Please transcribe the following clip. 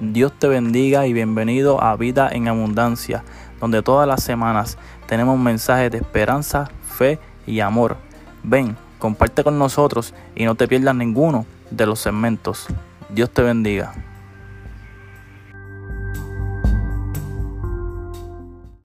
Dios te bendiga y bienvenido a Vida en Abundancia, donde todas las semanas tenemos mensajes de esperanza, fe y amor. Ven, comparte con nosotros y no te pierdas ninguno de los segmentos. Dios te bendiga.